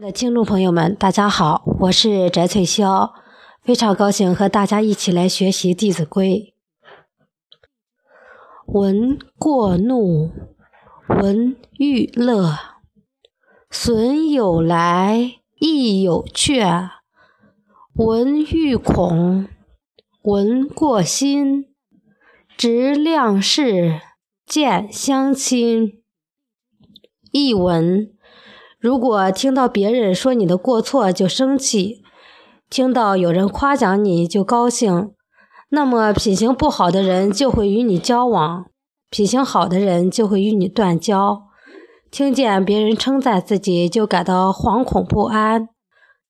的听众朋友们，大家好，我是翟翠霄，非常高兴和大家一起来学习《弟子规》。闻过怒，闻欲乐，损有来，益有去。闻欲恐，闻过心，直量事，见相亲。译文。如果听到别人说你的过错就生气，听到有人夸奖你就高兴，那么品行不好的人就会与你交往，品行好的人就会与你断交。听见别人称赞自己就感到惶恐不安，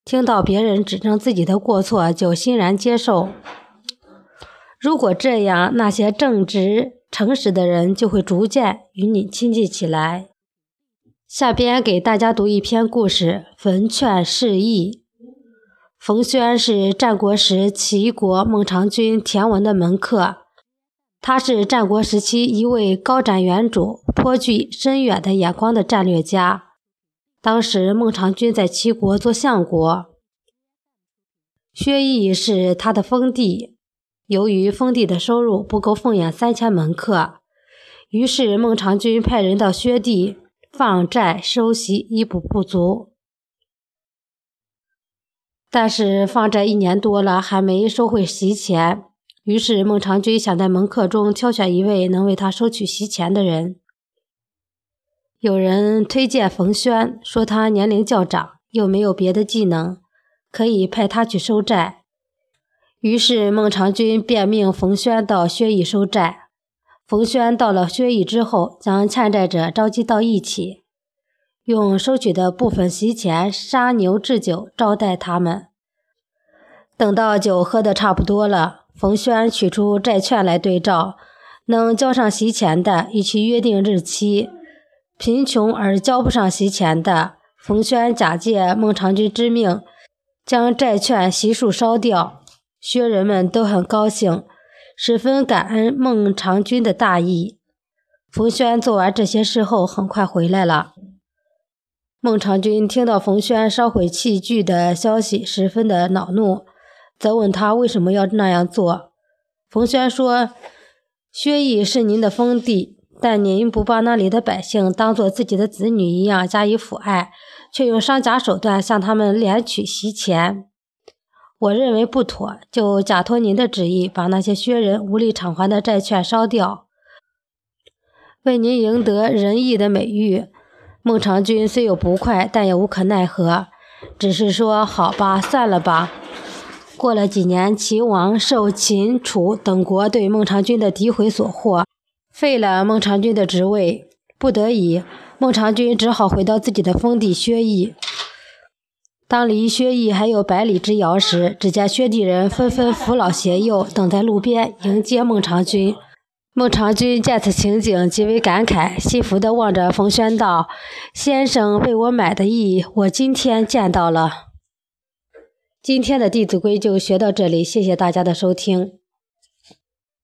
听到别人指正自己的过错就欣然接受。如果这样，那些正直诚实的人就会逐渐与你亲近起来。下边给大家读一篇故事《焚劝示意》。冯轩是战国时齐国孟尝君田文的门客，他是战国时期一位高瞻远瞩、颇具深远的眼光的战略家。当时孟尝君在齐国做相国，薛邑是他的封地。由于封地的收入不够奉养三千门客，于是孟尝君派人到薛地。放债收息弥补不足，但是放债一年多了还没收回席钱，于是孟尝君想在门客中挑选一位能为他收取席钱的人。有人推荐冯轩，说他年龄较长，又没有别的技能，可以派他去收债。于是孟尝君便命冯轩到薛邑收债。冯轩到了薛邑之后，将欠债者召集到一起，用收取的部分席钱杀牛置酒招待他们。等到酒喝得差不多了，冯轩取出债券来对照，能交上席钱的，一起约定日期；贫穷而交不上席钱的，冯轩假借孟尝君之命，将债券悉数烧掉。薛人们都很高兴。十分感恩孟尝君的大义。冯轩做完这些事后，很快回来了。孟尝君听到冯轩烧毁器具的消息，十分的恼怒，责问他为什么要那样做。冯轩说：“薛邑是您的封地，但您不把那里的百姓当做自己的子女一样加以抚爱，却用商假手段向他们敛取席钱。”我认为不妥，就假托您的旨意，把那些薛人无力偿还的债券烧掉，为您赢得仁义的美誉。孟尝君虽有不快，但也无可奈何，只是说：“好吧，算了吧。”过了几年，齐王受秦、楚等国对孟尝君的诋毁所惑，废了孟尝君的职位。不得已，孟尝君只好回到自己的封地薛邑。当离薛邑还有百里之遥时，只见薛地人纷纷扶老携幼，等在路边迎接孟尝君。孟尝君见此情景，极为感慨，幸福地望着冯轩道：“先生为我买的艺，我今天见到了。”今天的《弟子规》就学到这里，谢谢大家的收听。